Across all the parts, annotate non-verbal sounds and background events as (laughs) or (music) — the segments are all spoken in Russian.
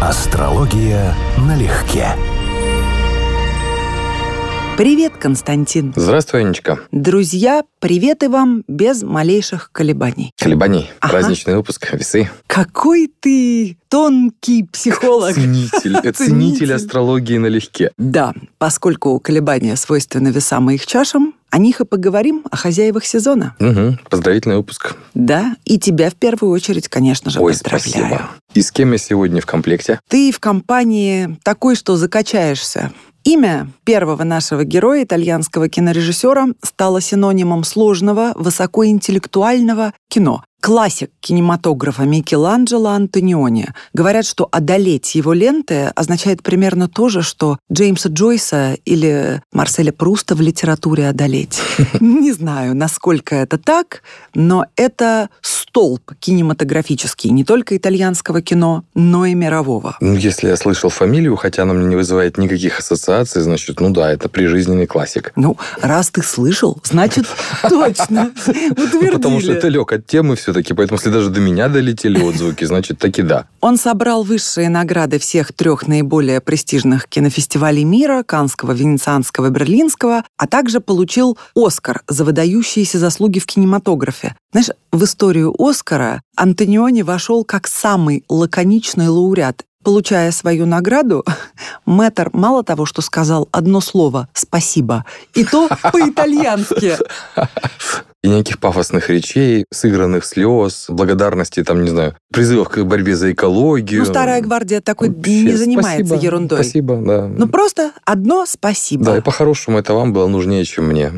Астрология налегке. Привет, Константин. Здравствуй, Анечка. Друзья, приветы вам без малейших колебаний. Колебаний. Ага. Праздничный выпуск. Весы. Какой ты тонкий психолог. Ценитель. (laughs) Ценитель. Ценитель астрологии налегке. Да, поскольку колебания свойственны весам и их чашам, о них и поговорим, о хозяевах сезона. Угу. Поздравительный выпуск. Да, и тебя в первую очередь, конечно же, Ой, поздравляю. спасибо. И с кем я сегодня в комплекте? Ты в компании такой, что закачаешься. Имя первого нашего героя, итальянского кинорежиссера, стало синонимом сложного, высокоинтеллектуального кино. Классик кинематографа Микеланджело Антониони. Говорят, что одолеть его ленты означает примерно то же, что Джеймса Джойса или Марселя Пруста в литературе одолеть. (laughs) Не знаю, насколько это так, но это столб кинематографический не только итальянского кино, но и мирового. Ну, если я слышал фамилию, хотя она мне не вызывает никаких ассоциаций, значит, ну да, это прижизненный классик. Ну, раз ты слышал, значит, (laughs) точно утвердили. Потому что это лег от темы все-таки, поэтому если даже до меня долетели отзвуки, значит, таки да. Он собрал высшие награды всех трех наиболее престижных кинофестивалей мира, Канского, Венецианского, Берлинского, а также получил Оскар за выдающиеся заслуги в кинематографе. Знаешь, в историю Оскара Антониони вошел как самый лаконичный лауреат. Получая свою награду, (laughs) Мэтр мало того, что сказал одно слово «спасибо», и то (laughs) по-итальянски. И никаких пафосных речей, сыгранных слез, благодарности, там, не знаю, призывов к борьбе за экологию. Ну, старая гвардия такой Вообще, не занимается спасибо, ерундой. Спасибо, да. Ну, просто одно спасибо. Да, и по-хорошему это вам было нужнее, чем мне.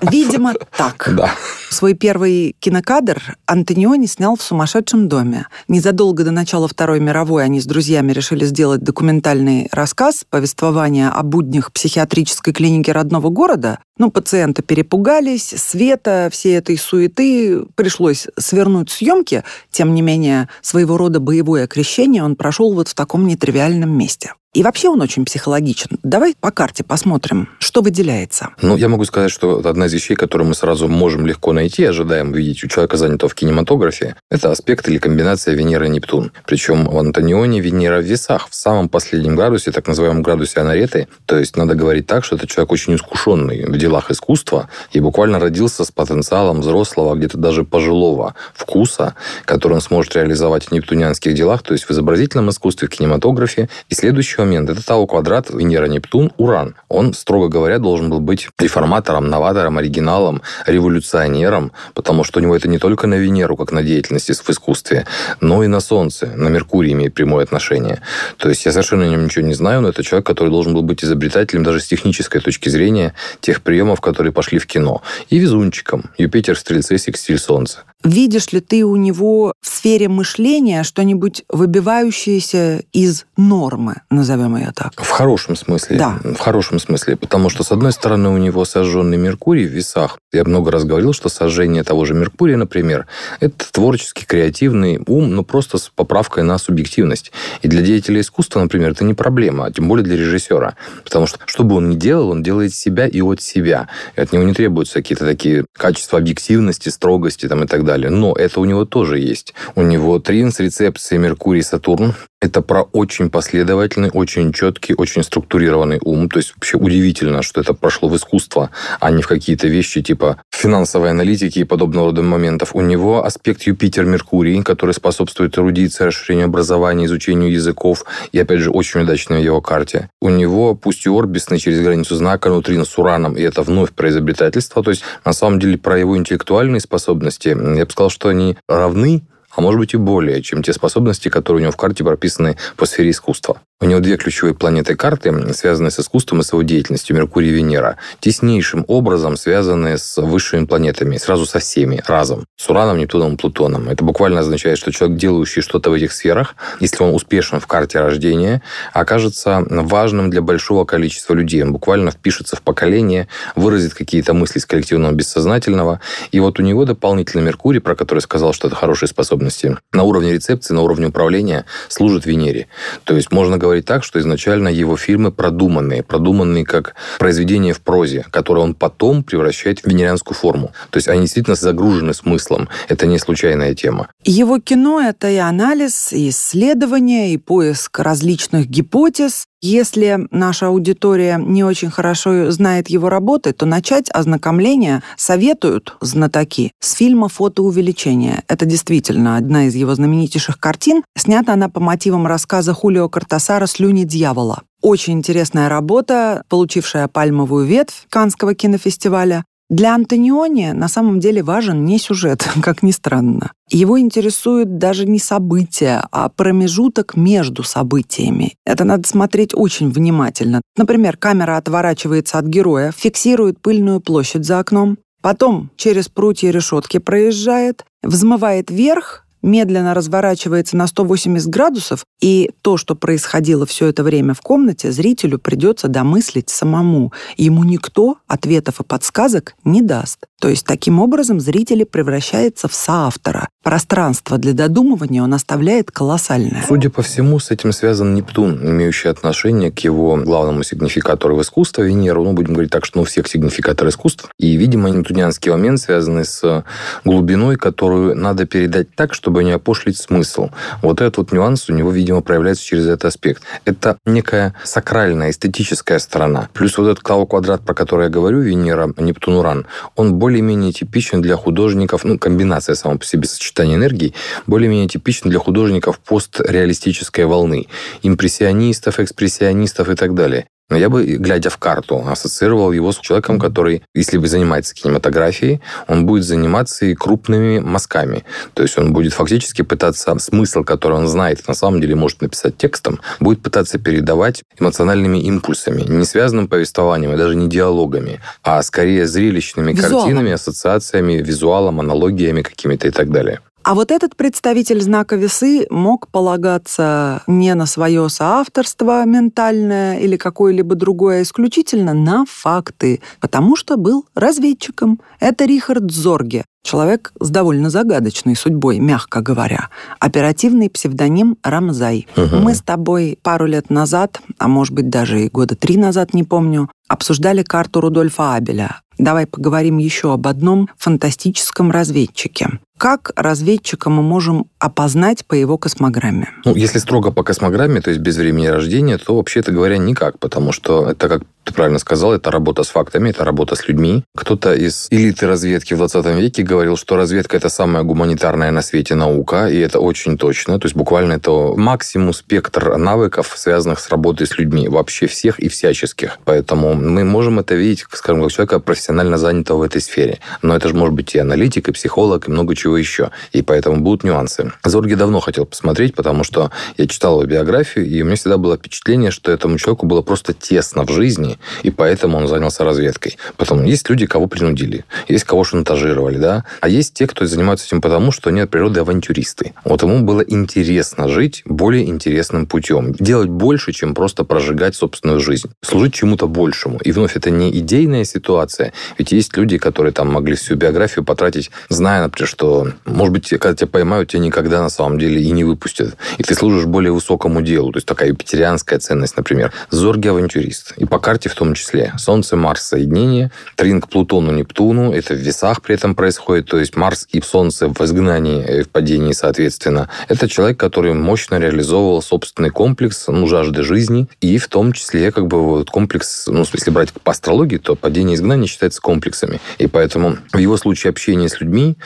Видимо, так. (laughs) Да. Свой первый кинокадр Антониони снял в сумасшедшем доме. Незадолго до начала Второй мировой они с друзьями решили сделать документальный рассказ, повествование о буднях психиатрической клиники родного города. Ну, пациенты перепугались, света, всей этой суеты, пришлось свернуть съемки. Тем не менее, своего рода боевое окрещение он прошел вот в таком нетривиальном месте. И вообще он очень психологичен. Давай по карте посмотрим, что выделяется. Ну, я могу сказать, что одна из вещей, которую мы сразу можем легко найти, ожидаем увидеть у человека, занятого в кинематографе. Это аспект или комбинация Венера и Нептун. Причем в Антонионе Венера в весах, в самом последнем градусе, так называемом градусе анареты. То есть надо говорить так, что это человек очень искушенный в делах искусства и буквально родился с потенциалом взрослого, где-то даже пожилого вкуса, который он сможет реализовать в нептунианских делах, то есть в изобразительном искусстве, в кинематографе. И следующий момент – это Тау квадрат Венера-Нептун, Уран. Он, строго говоря, должен был быть реформатором, новатором, оригиналом, революционером, потому что у него это не только на Венеру, как на деятельности в искусстве, но и на Солнце, на Меркурий имеет прямое отношение. То есть я совершенно о нем ничего не знаю, но это человек, который должен был быть изобретателем даже с технической точки зрения тех приемов, которые пошли в кино. И везунчиком. Юпитер в Стрельце, секстиль Солнца. Видишь ли ты у него в сфере мышления что-нибудь выбивающееся из нормы, назовем ее так? В хорошем смысле. Да. В хорошем смысле. Потому что, с одной стороны, у него сожженный Меркурий в весах. Я много раз говорил, что сожжение того же Меркурия, например, это творческий, креативный ум, но просто с поправкой на субъективность. И для деятеля искусства, например, это не проблема, а тем более для режиссера. Потому что, что бы он ни делал, он делает себя и от себя. И от него не требуются какие-то такие качества объективности, строгости там, и так далее. Но это у него тоже есть. У него тринс, рецепции Меркурий, Сатурн. Это про очень последовательный, очень четкий, очень структурированный ум. То есть вообще удивительно, что это прошло в искусство, а не в какие-то вещи типа финансовой аналитики и подобного рода моментов. У него аспект Юпитер-Меркурий, который способствует эрудиции, расширению образования, изучению языков. И, опять же, очень удачно в его карте. У него, пусть и орбисный через границу знака, нутрин с Ураном, и это вновь про изобретательство. То есть, на самом деле, про его интеллектуальные способности, я бы сказал, что они равны а может быть и более, чем те способности, которые у него в карте прописаны по сфере искусства. У него две ключевые планеты карты, связанные с искусством и с его деятельностью, Меркурий и Венера, теснейшим образом связаны с высшими планетами, сразу со всеми, разом. С Ураном, Нептуном и Плутоном. Это буквально означает, что человек, делающий что-то в этих сферах, если он успешен в карте рождения, окажется важным для большого количества людей. Он буквально впишется в поколение, выразит какие-то мысли из коллективного бессознательного. И вот у него дополнительно Меркурий, про который сказал, что это хорошие способности, на уровне рецепции, на уровне управления служит Венере. То есть можно говорить говорить так, что изначально его фильмы продуманные, продуманные как произведение в прозе, которое он потом превращает в венерианскую форму. То есть они действительно загружены смыслом. Это не случайная тема. Его кино — это и анализ, и исследование, и поиск различных гипотез. Если наша аудитория не очень хорошо знает его работы, то начать ознакомление советуют знатоки с фильма «Фотоувеличение». Это действительно одна из его знаменитейших картин. Снята она по мотивам рассказа Хулио Картасара «Слюни дьявола». Очень интересная работа, получившая пальмовую ветвь Канского кинофестиваля. Для Антониони на самом деле важен не сюжет, (laughs) как ни странно. Его интересует даже не события, а промежуток между событиями. Это надо смотреть очень внимательно. Например, камера отворачивается от героя, фиксирует пыльную площадь за окном, потом через прутья решетки проезжает, взмывает вверх, медленно разворачивается на 180 градусов, и то, что происходило все это время в комнате, зрителю придется домыслить самому. Ему никто ответов и подсказок не даст. То есть таким образом зритель превращается в соавтора. Пространство для додумывания он оставляет колоссальное. Судя по всему, с этим связан Нептун, имеющий отношение к его главному сигнификатору в искусстве, Венеру. Ну, будем говорить так, что ну, всех сигнификаторы искусств. И, видимо, нептунианский момент связанный с глубиной, которую надо передать так, чтобы не опошлить смысл. Вот этот вот нюанс у него, видимо, проявляется через этот аспект. Это некая сакральная, эстетическая сторона. Плюс вот этот квадрат, про который я говорю, Венера, Нептун, Уран, он более более-менее типичен для художников, ну, комбинация сама по себе сочетания энергий, более-менее типичен для художников постреалистической волны, импрессионистов, экспрессионистов и так далее. Но я бы, глядя в карту, ассоциировал его с человеком, который, если бы занимается кинематографией, он будет заниматься и крупными мазками. То есть он будет фактически пытаться смысл, который он знает, на самом деле может написать текстом, будет пытаться передавать эмоциональными импульсами, не связанным повествованием и даже не диалогами, а скорее зрелищными Визуалом. картинами, ассоциациями, визуалом, аналогиями какими-то и так далее. А вот этот представитель знака весы мог полагаться не на свое соавторство ментальное или какое-либо другое, а исключительно на факты, потому что был разведчиком. Это Рихард Зорге, человек с довольно загадочной судьбой, мягко говоря. Оперативный псевдоним Рамзай. Угу. Мы с тобой пару лет назад, а может быть даже и года три назад, не помню, обсуждали карту Рудольфа Абеля. Давай поговорим еще об одном фантастическом разведчике. Как разведчика мы можем опознать по его космограмме? Ну, если строго по космограмме, то есть без времени рождения, то вообще-то говоря никак, потому что это, как ты правильно сказал, это работа с фактами, это работа с людьми. Кто-то из элиты разведки в 20 веке говорил, что разведка – это самая гуманитарная на свете наука, и это очень точно. То есть буквально это максимум спектр навыков, связанных с работой с людьми, вообще всех и всяческих. Поэтому мы можем это видеть, скажем, как человека профессионально занятого в этой сфере. Но это же может быть и аналитик, и психолог, и много чего еще. И поэтому будут нюансы. Зорги давно хотел посмотреть, потому что я читал его биографию, и у меня всегда было впечатление, что этому человеку было просто тесно в жизни, и поэтому он занялся разведкой. Потом есть люди, кого принудили, есть кого шантажировали, да, а есть те, кто занимаются этим потому, что от природы авантюристы. Вот ему было интересно жить более интересным путем, делать больше, чем просто прожигать собственную жизнь, служить чему-то большему. И вновь это не идейная ситуация, ведь есть люди, которые там могли всю биографию потратить, зная, например, что, может быть, когда тебя поймают, тебя никогда на самом деле и не выпустят. И ты служишь более высокому делу, то есть такая юпитерианская ценность, например. Зорги авантюрист. И по карте в том числе. Солнце, Марс соединение, тринг Плутону, Нептуну, это в весах при этом происходит, то есть Марс и Солнце в изгнании и в падении соответственно. Это человек, который мощно реализовывал собственный комплекс, ну, жажды жизни, и в том числе как бы вот комплекс, ну, если брать по астрологии, то падение и изгнание считается комплексами. И поэтому в его случае общение с людьми,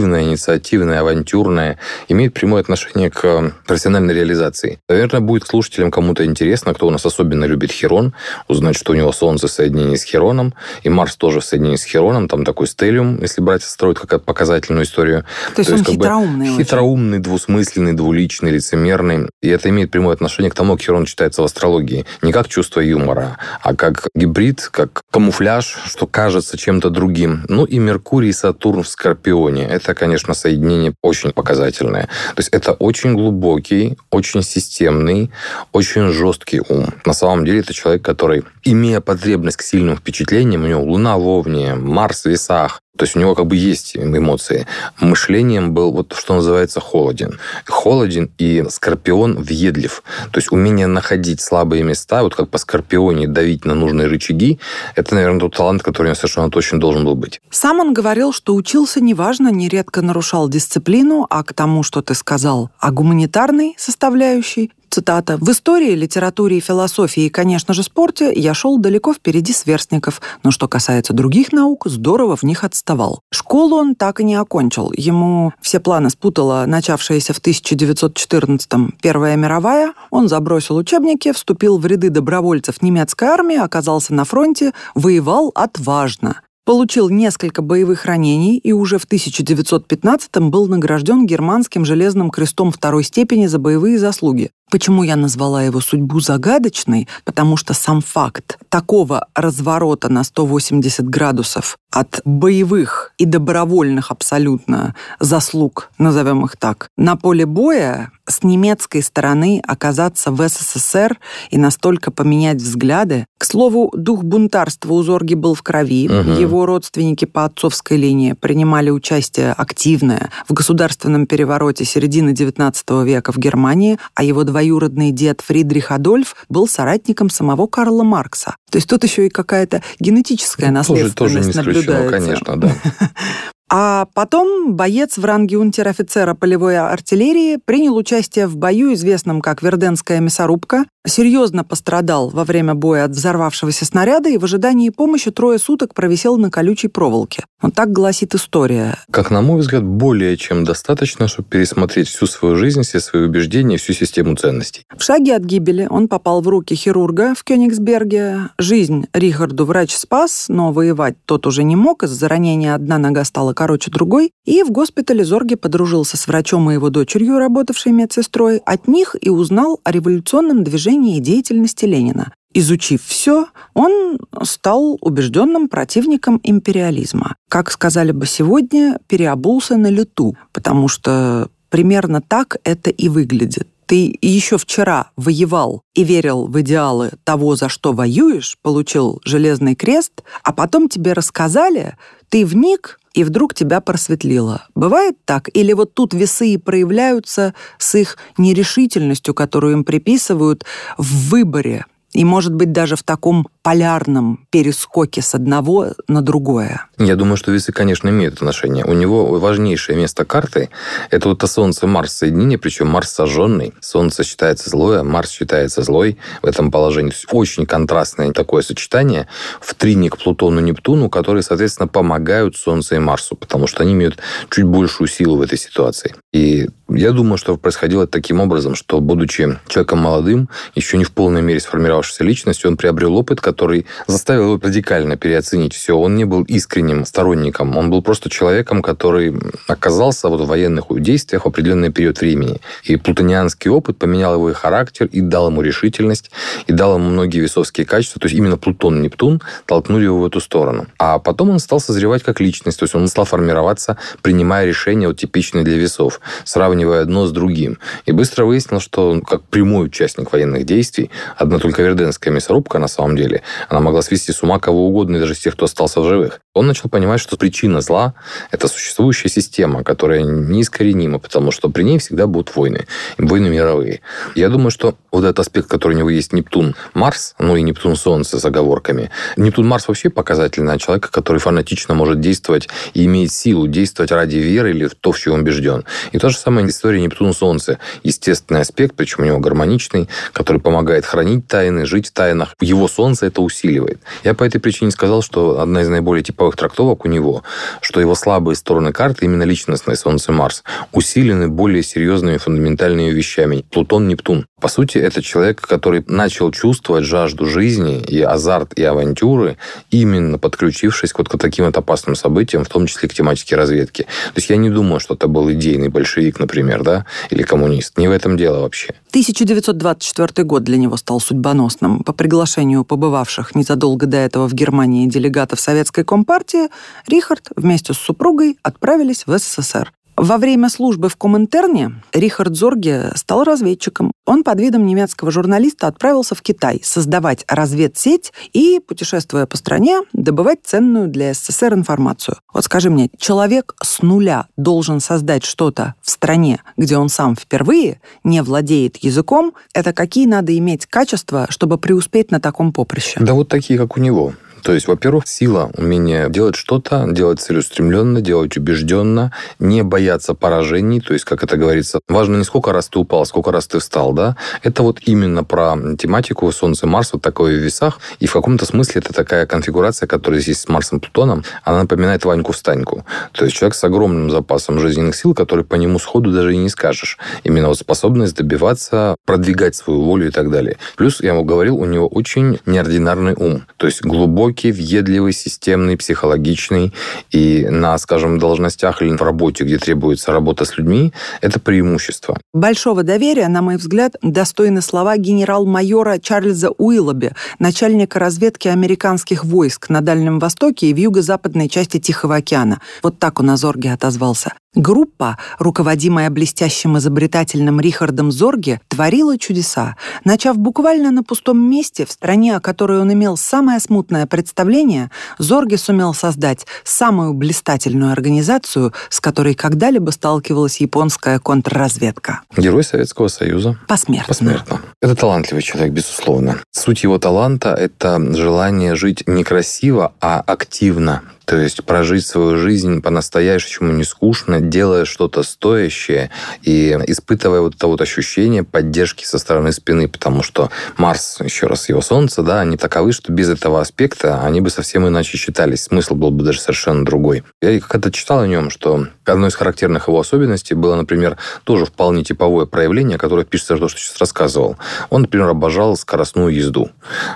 активное, инициативное, авантюрное, имеет прямое отношение к профессиональной реализации. Наверное, будет слушателям кому-то интересно, кто у нас особенно любит Херон, узнать, что у него Солнце в соединении с Хероном, и Марс тоже в соединении с Хероном, там такой стелиум, если брать строить как показательную историю. То, То есть он хитроумный Хитроумный, очень. двусмысленный, двуличный, лицемерный. И это имеет прямое отношение к тому, как Херон читается в астрологии. Не как чувство юмора, а как гибрид, как камуфляж, что кажется чем-то другим. Ну и Меркурий и Сатурн в Скорпионе. Это, конечно, соединение очень показательное. То есть это очень глубокий, очень системный, очень жесткий ум. На самом деле это человек, который имея потребность к сильным впечатлениям, у него Луна в Овне, Марс в весах, То есть у него как бы есть эмоции. Мышлением был вот что называется холоден. Холоден и скорпион въедлив. То есть умение находить слабые места, вот как по скорпионе давить на нужные рычаги, это, наверное, тот талант, который у него совершенно точно должен был быть. Сам он говорил, что учился неважно, нередко нарушал дисциплину, а к тому, что ты сказал о гуманитарной составляющей, Цитата. «В истории, литературе и философии и, конечно же, спорте я шел далеко впереди сверстников, но что касается других наук, здорово в них отставал. Школу он так и не окончил. Ему все планы спутала начавшаяся в 1914-м Первая мировая. Он забросил учебники, вступил в ряды добровольцев немецкой армии, оказался на фронте, воевал отважно получил несколько боевых ранений и уже в 1915-м был награжден германским железным крестом второй степени за боевые заслуги. Почему я назвала его судьбу загадочной? Потому что сам факт такого разворота на 180 градусов от боевых и добровольных абсолютно заслуг, назовем их так, на поле боя с немецкой стороны оказаться в СССР и настолько поменять взгляды. К слову, дух бунтарства у Зорги был в крови. Угу. Его родственники по отцовской линии принимали участие активное в государственном перевороте середины XIX века в Германии, а его двоюродный дед Фридрих Адольф был соратником самого Карла Маркса. То есть тут еще и какая-то генетическая наследственность тоже, тоже не наблюдается. конечно, да. (laughs) А потом боец в ранге унтер-офицера полевой артиллерии принял участие в бою, известном как Верденская мясорубка, серьезно пострадал во время боя от взорвавшегося снаряда и в ожидании помощи трое суток провисел на колючей проволоке. Вот так гласит история. Как на мой взгляд, более чем достаточно, чтобы пересмотреть всю свою жизнь, все свои убеждения, всю систему ценностей. В шаге от гибели он попал в руки хирурга в Кёнигсберге. Жизнь Рихарду врач спас, но воевать тот уже не мог. Из-за ранения одна нога стала короче другой. И в госпитале Зорге подружился с врачом и его дочерью, работавшей медсестрой. От них и узнал о революционном движении и деятельности Ленина. Изучив все, он стал убежденным противником империализма. Как сказали бы сегодня, переобулся на лету, потому что примерно так это и выглядит. Ты еще вчера воевал и верил в идеалы того, за что воюешь, получил железный крест, а потом тебе рассказали, ты вник, и вдруг тебя просветлило. Бывает так? Или вот тут весы и проявляются с их нерешительностью, которую им приписывают в выборе и, может быть, даже в таком полярном перескоке с одного на другое. Я думаю, что весы, конечно, имеют отношение. У него важнейшее место карты – это вот Солнце-Марс соединение, причем Марс сожженный. Солнце считается злое, Марс считается злой в этом положении. То есть очень контрастное такое сочетание в трине к Плутону-Нептуну, которые, соответственно, помогают Солнцу и Марсу, потому что они имеют чуть большую силу в этой ситуации. И я думаю, что происходило таким образом, что, будучи человеком молодым, еще не в полной мере сформировавшейся личностью, он приобрел опыт, который заставил его радикально переоценить все. Он не был искренним сторонником, он был просто человеком, который оказался вот в военных действиях в определенный период времени. И плутонианский опыт поменял его и характер, и дал ему решительность, и дал ему многие весовские качества. То есть именно Плутон Нептун толкнули его в эту сторону. А потом он стал созревать как личность, то есть он стал формироваться, принимая решения вот, типичные для весов, сравнивая одно с другим. И быстро выяснил, что он как прямой участник военных действий, одна только Верденская мясорубка на самом деле, она могла свести с ума кого угодно, даже тех, кто остался в живых. Он начал понимать, что причина зла – это существующая система, которая неискоренима, потому что при ней всегда будут войны, войны мировые. Я думаю, что вот этот аспект, который у него есть Нептун-Марс, ну и Нептун-Солнце с оговорками. Нептун-Марс вообще показательный человека, который фанатично может действовать и имеет силу действовать ради веры или в то, в чем он убежден. И то же самое история Нептун-Солнце. Естественный аспект, причем у него гармоничный, который помогает хранить тайны, жить в тайнах. Его Солнце это усиливает. Я по этой причине сказал, что одна из наиболее типовых трактовок у него, что его слабые стороны карты, именно личностные Солнце Марс, усилены более серьезными фундаментальными вещами. Плутон, Нептун. По сути, это человек, который начал чувствовать жажду жизни и азарт, и авантюры, именно подключившись вот к таким вот опасным событиям, в том числе к тематике разведки. То есть я не думаю, что это был идейный большевик, например, да, или коммунист. Не в этом дело вообще. 1924 год для него стал судьбоносным. По приглашению побывавших незадолго до этого в Германии делегатов Советской Компартии, Рихард вместе с супругой отправились в СССР. Во время службы в Коминтерне Рихард Зорге стал разведчиком. Он под видом немецкого журналиста отправился в Китай создавать разведсеть и, путешествуя по стране, добывать ценную для СССР информацию. Вот скажи мне, человек с нуля должен создать что-то в стране, где он сам впервые не владеет языком, это какие надо иметь качества, чтобы преуспеть на таком поприще? Да вот такие, как у него. То есть, во-первых, сила, умение делать что-то, делать целеустремленно, делать убежденно, не бояться поражений. То есть, как это говорится, важно не сколько раз ты упал, а сколько раз ты встал, да. Это вот именно про тематику Солнце, Марс, вот такое в весах. И в каком-то смысле это такая конфигурация, которая здесь с Марсом, Плутоном, она напоминает Ваньку-встаньку. То есть, человек с огромным запасом жизненных сил, который по нему сходу даже и не скажешь. Именно вот способность добиваться, продвигать свою волю и так далее. Плюс, я ему говорил, у него очень неординарный ум. То есть, глубокий глубокий, въедливый, системный, психологичный. И на, скажем, должностях или в работе, где требуется работа с людьми, это преимущество. Большого доверия, на мой взгляд, достойны слова генерал-майора Чарльза Уиллоби, начальника разведки американских войск на Дальнем Востоке и в юго-западной части Тихого океана. Вот так он о Зорге отозвался. Группа, руководимая блестящим изобретательным Рихардом Зорге, творила чудеса, начав буквально на пустом месте в стране, о которой он имел самое смутное представление, Зорге сумел создать самую блистательную организацию, с которой когда-либо сталкивалась японская контрразведка. Герой Советского Союза. Посмертно. Посмертно. Это талантливый человек, безусловно. Суть его таланта – это желание жить не красиво, а активно. То есть прожить свою жизнь по-настоящему не скучно, делая что-то стоящее и испытывая вот это вот ощущение поддержки со стороны спины, потому что Марс, еще раз, его Солнце, да, они таковы, что без этого аспекта они бы совсем иначе считались. Смысл был бы даже совершенно другой. Я когда читал о нем, что одной из характерных его особенностей было, например, тоже вполне типовое проявление, которое пишется то, что сейчас рассказывал. Он, например, обожал скоростную езду.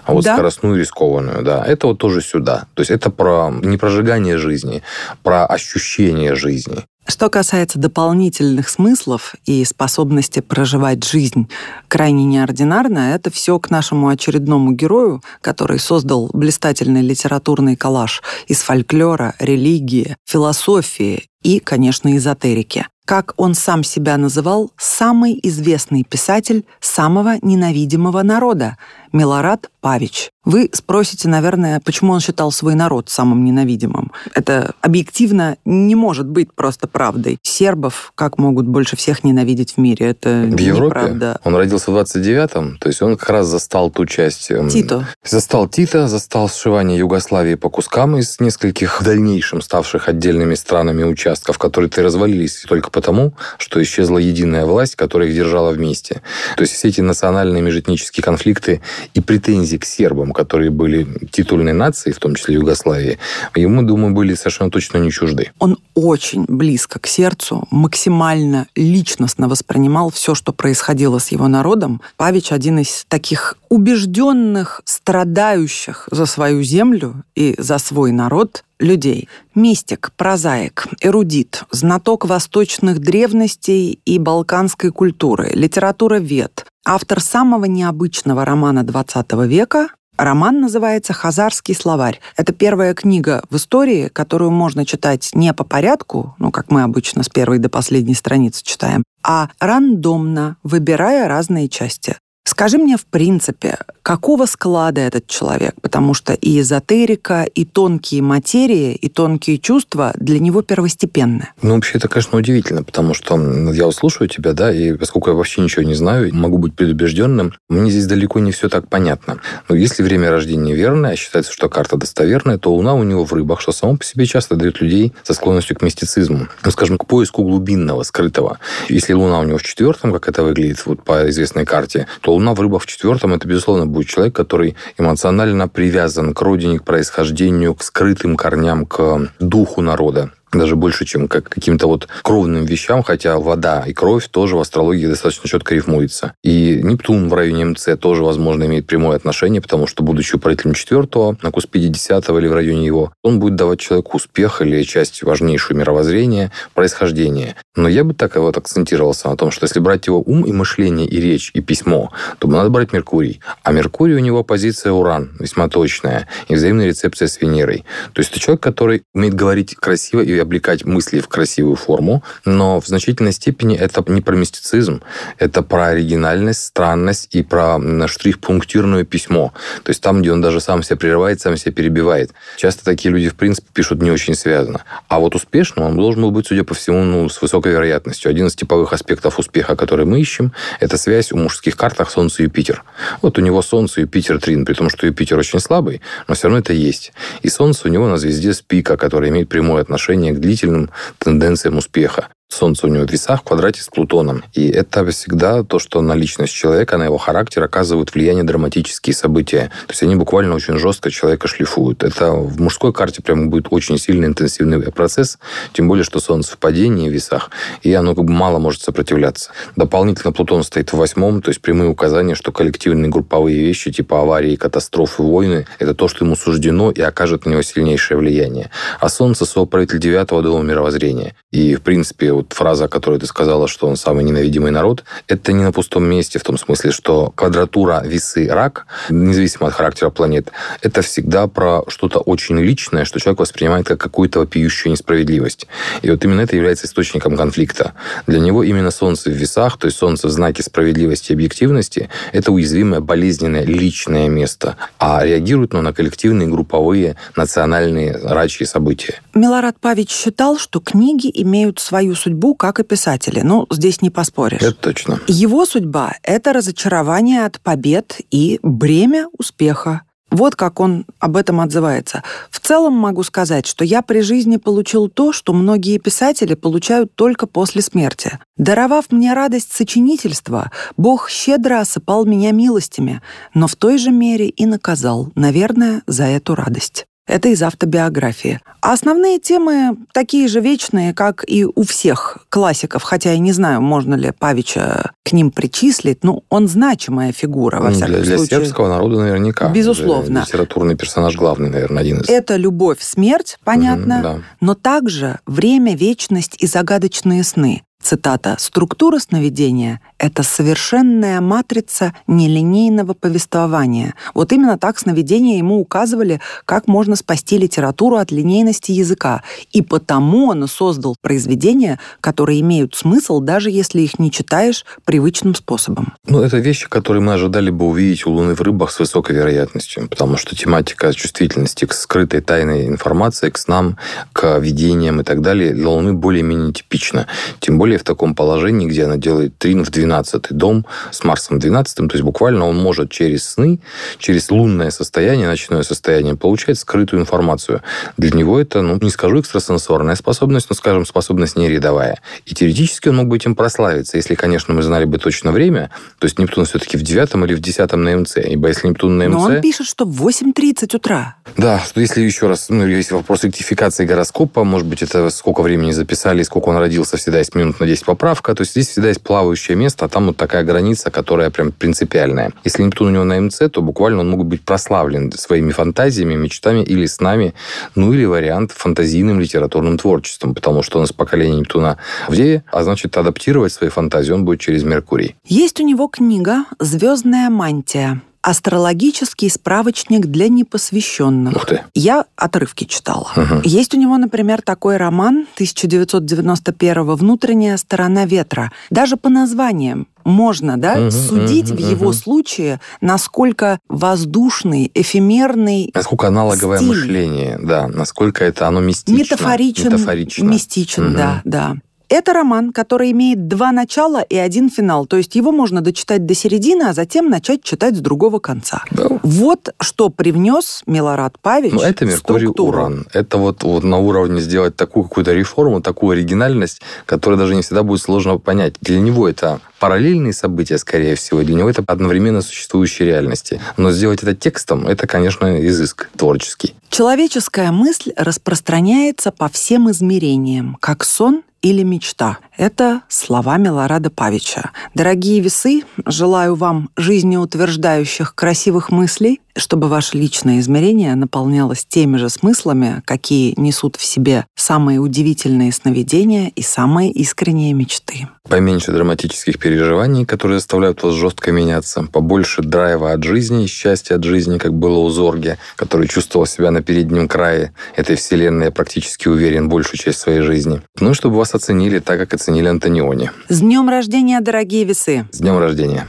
А вот да? скоростную рискованную, да. Это вот тоже сюда. То есть это про не прожигание прожигание жизни, про ощущение жизни. Что касается дополнительных смыслов и способности проживать жизнь крайне неординарно, это все к нашему очередному герою, который создал блистательный литературный коллаж из фольклора, религии, философии и, конечно, эзотерики. Как он сам себя называл, самый известный писатель самого ненавидимого народа – Милорад Павич. Вы спросите, наверное, почему он считал свой народ самым ненавидимым. Это объективно не может быть просто правдой. Сербов как могут больше всех ненавидеть в мире? Это в Европе? Он родился в 29-м, то есть он как раз застал ту часть... Эм, Тито. Застал Тита, застал сшивание Югославии по кускам из нескольких в дальнейшем ставших отдельными странами участков, которые ты развалились только потому, что исчезла единая власть, которая их держала вместе. То есть все эти национальные межэтнические конфликты и претензии к сербам, которые были титульной нацией, в том числе Югославии, ему, думаю, были совершенно точно не чужды. Он очень близко к сердцу, максимально личностно воспринимал все, что происходило с его народом. Павич один из таких убежденных, страдающих за свою землю и за свой народ людей. Мистик, прозаик, эрудит, знаток восточных древностей и балканской культуры, литература вет, автор самого необычного романа XX века Роман называется «Хазарский словарь». Это первая книга в истории, которую можно читать не по порядку, ну, как мы обычно с первой до последней страницы читаем, а рандомно, выбирая разные части. Скажи мне, в принципе, какого склада этот человек? Потому что и эзотерика, и тонкие материи, и тонкие чувства для него первостепенны. Ну, вообще, это, конечно, удивительно, потому что я услышаю тебя, да, и поскольку я вообще ничего не знаю, могу быть предубежденным, мне здесь далеко не все так понятно. Но если время рождения верное, а считается, что карта достоверная, то Луна у него в рыбах, что само по себе часто дает людей со склонностью к мистицизму. Ну, скажем, к поиску глубинного, скрытого. Если Луна у него в четвертом, как это выглядит вот по известной карте, то Луна в рыбах в четвертом, это, безусловно, будет человек, который эмоционально привязан к родине, к происхождению, к скрытым корням, к духу народа даже больше, чем как каким-то вот кровным вещам, хотя вода и кровь тоже в астрологии достаточно четко рифмуется. И Нептун в районе МЦ тоже, возможно, имеет прямое отношение, потому что, будучи управителем четвертого, на куспе 10 или в районе его, он будет давать человеку успех или часть важнейшего мировоззрения, происхождения. Но я бы так вот акцентировался на том, что если брать его ум и мышление, и речь, и письмо, то надо брать Меркурий. А Меркурий у него позиция Уран, весьма точная, и взаимная рецепция с Венерой. То есть это человек, который умеет говорить красиво и облекать мысли в красивую форму, но в значительной степени это не про мистицизм, это про оригинальность, странность и про штрих-пунктирное письмо. То есть там, где он даже сам себя прерывает, сам себя перебивает. Часто такие люди, в принципе, пишут не очень связано. А вот успешным он должен был быть, судя по всему, ну, с высокой вероятностью. Один из типовых аспектов успеха, который мы ищем, это связь у мужских картах Солнце и Юпитер. Вот у него Солнце, Юпитер, Трин, при том, что Юпитер очень слабый, но все равно это есть. И Солнце у него на звезде Спика, которая имеет прямое отношение к длительным тенденциям успеха. Солнце у него в весах в квадрате с Плутоном. И это всегда то, что на личность человека, на его характер оказывают влияние драматические события. То есть они буквально очень жестко человека шлифуют. Это в мужской карте прям будет очень сильный интенсивный процесс, тем более, что Солнце в падении в весах, и оно как бы мало может сопротивляться. Дополнительно Плутон стоит в восьмом, то есть прямые указания, что коллективные групповые вещи, типа аварии, катастрофы, войны, это то, что ему суждено и окажет на него сильнейшее влияние. А Солнце соуправитель девятого дома мировоззрения. И, в принципе, фраза, которую ты сказала, что он самый ненавидимый народ, это не на пустом месте, в том смысле, что квадратура весы рак, независимо от характера планет, это всегда про что-то очень личное, что человек воспринимает как какую-то вопиющую несправедливость. И вот именно это является источником конфликта. Для него именно Солнце в весах, то есть Солнце в знаке справедливости и объективности, это уязвимое, болезненное, личное место, а реагирует оно на коллективные, групповые, национальные рачьи события. Милорад Павич считал, что книги имеют свою судьбу, как и писатели. Ну, здесь не поспоришь. Это точно. Его судьба – это разочарование от побед и бремя успеха. Вот как он об этом отзывается. В целом могу сказать, что я при жизни получил то, что многие писатели получают только после смерти. Даровав мне радость сочинительства, Бог щедро осыпал меня милостями, но в той же мере и наказал, наверное, за эту радость. Это из автобиографии. А основные темы такие же вечные, как и у всех классиков, хотя я не знаю, можно ли Павича к ним причислить, но он значимая фигура, во всяком для, случае. Для сербского народа наверняка. Безусловно. Литературный персонаж главный, наверное, один из. Это любовь, смерть, понятно, Мгм, да. но также время, вечность и загадочные сны. Цитата. «Структура сновидения – это совершенная матрица нелинейного повествования». Вот именно так сновидения ему указывали, как можно спасти литературу от линейности языка. И потому он создал произведения, которые имеют смысл, даже если их не читаешь привычным способом. Ну, это вещи, которые мы ожидали бы увидеть у Луны в рыбах с высокой вероятностью, потому что тематика чувствительности к скрытой тайной информации, к снам, к видениям и так далее для Луны более-менее типична. Тем более в таком положении, где она делает трин в 12 дом с Марсом в 12 то есть буквально он может через сны, через лунное состояние, ночное состояние получать скрытую информацию. Для него это, ну, не скажу экстрасенсорная способность, но, скажем, способность не рядовая. И теоретически он мог бы этим прославиться, если, конечно, мы знали бы точно время, то есть Нептун все-таки в девятом или в десятом на МЦ. Ибо если Нептун на МЦ... Но он пишет, что в 8.30 утра. Да, что если еще раз, ну, есть вопрос ректификации гороскопа, может быть, это сколько времени записали, сколько он родился, всегда есть минут на 10 поправка, то есть здесь всегда есть плавающее место, а там вот такая граница, которая прям принципиальная. Если Нептун у него на МЦ, то буквально он мог быть прославлен своими фантазиями, мечтами или снами, ну или вариант фантазийным литературным творчеством, потому что он из поколения Нептуна в Деве, а значит, адаптировать свои фантазии он будет через Меркурий. Есть у него книга «Звездная мантия». Астрологический справочник для непосвященных. Ух ты. Я отрывки читала. Мгм. Есть у него, например, такой роман 1991 «Внутренняя сторона ветра». Даже по названиям можно да, Мгм, судить мгм, в его случае, насколько воздушный, эфемерный, Насколько аналоговое Стиль. мышление, да, насколько это оно мистично. метафоричен, Метафорично. мистичен, Мгм. да, да. Это роман, который имеет два начала и один финал. То есть его можно дочитать до середины, а затем начать читать с другого конца. Да. Вот что привнес Милорад Павич Ну, это Меркурий структуру. Уран. Это вот, вот на уровне сделать такую какую-то реформу, такую оригинальность, которая даже не всегда будет сложно понять. Для него это параллельные события, скорее всего, для него это одновременно существующие реальности. Но сделать это текстом, это, конечно, изыск творческий. Человеческая мысль распространяется по всем измерениям, как сон или мечта. Это слова Милорада Павича. Дорогие весы, желаю вам жизнеутверждающих красивых мыслей. Чтобы ваше личное измерение наполнялось теми же смыслами, какие несут в себе самые удивительные сновидения и самые искренние мечты. Поменьше драматических переживаний, которые заставляют вас жестко меняться. Побольше драйва от жизни и счастья от жизни, как было у Зорги, который чувствовал себя на переднем крае этой вселенной, я практически уверен, большую часть своей жизни. Ну и чтобы вас оценили так, как оценили Антониони. С днем рождения, дорогие весы! С днем рождения!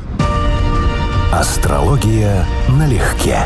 Астрология налегке.